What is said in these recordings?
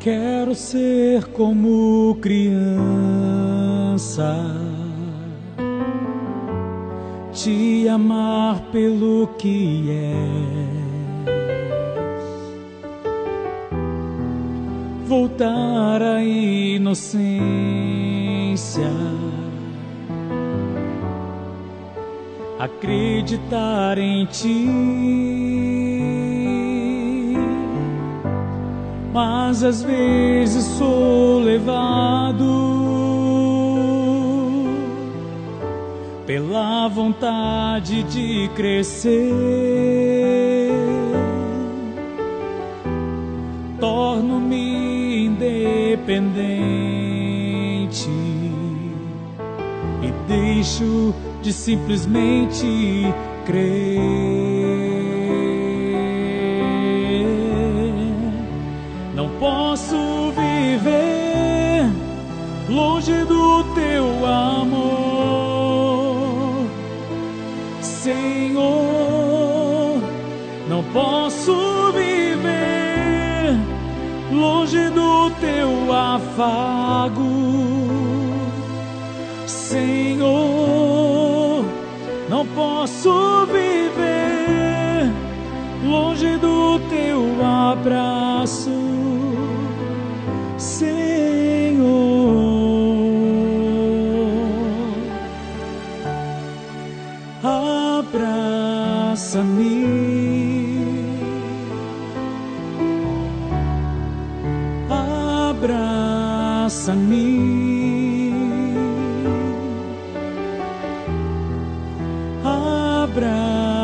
Quero ser como criança, te amar pelo que és, voltar à inocência, acreditar em ti. Mas às vezes sou levado pela vontade de crescer. Torno-me independente e deixo de simplesmente crer. Posso viver longe do teu afago, Senhor. Não posso viver longe do teu abraço. Abraça-me, abraça-me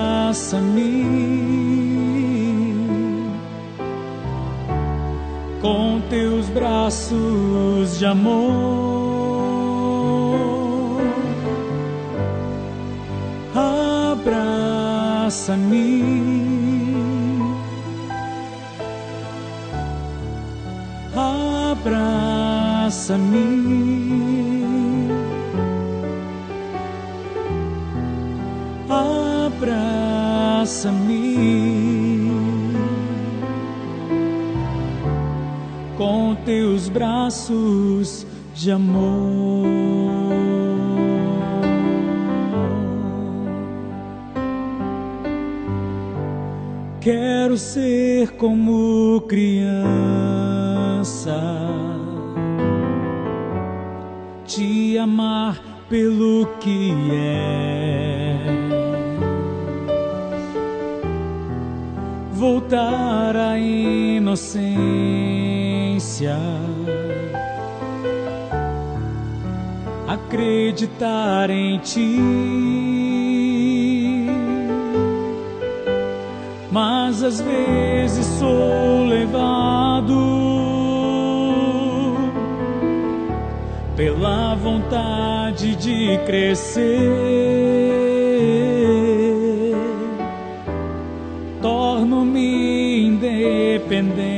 com teus braços de amor, abraça-me. abraça-me, abraça-me com teus braços de amor. Quero ser como criança te amar pelo que é. Voltar à inocência, acreditar em ti. Mas às vezes sou levado pela vontade de crescer. Torno-me independente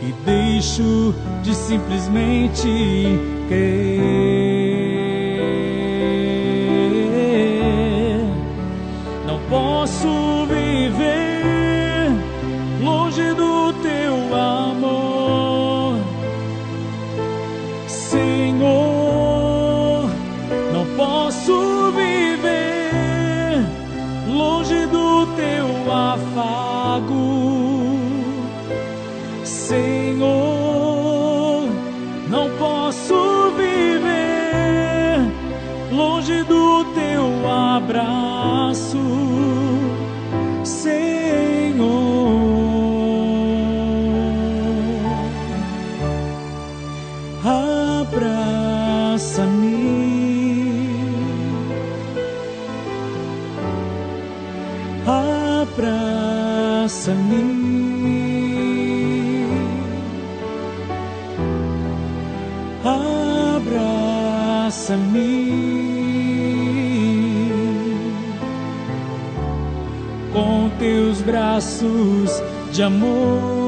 e deixo de simplesmente crer. Posso viver longe do teu amor. posso viver longe do teu afago, Senhor. Não posso viver longe do teu abraço, Senhor. Abraça-me. abraça-me, abraça-me teus braços de amor.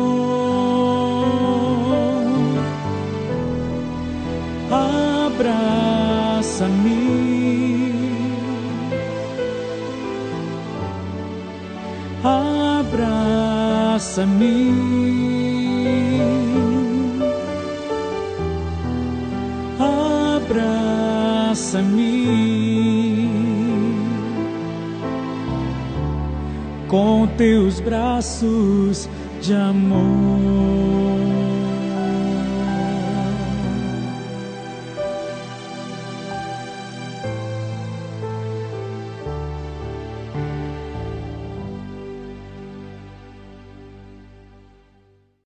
Abraça-me. Abraça-me, abraça-me com teus braços de amor.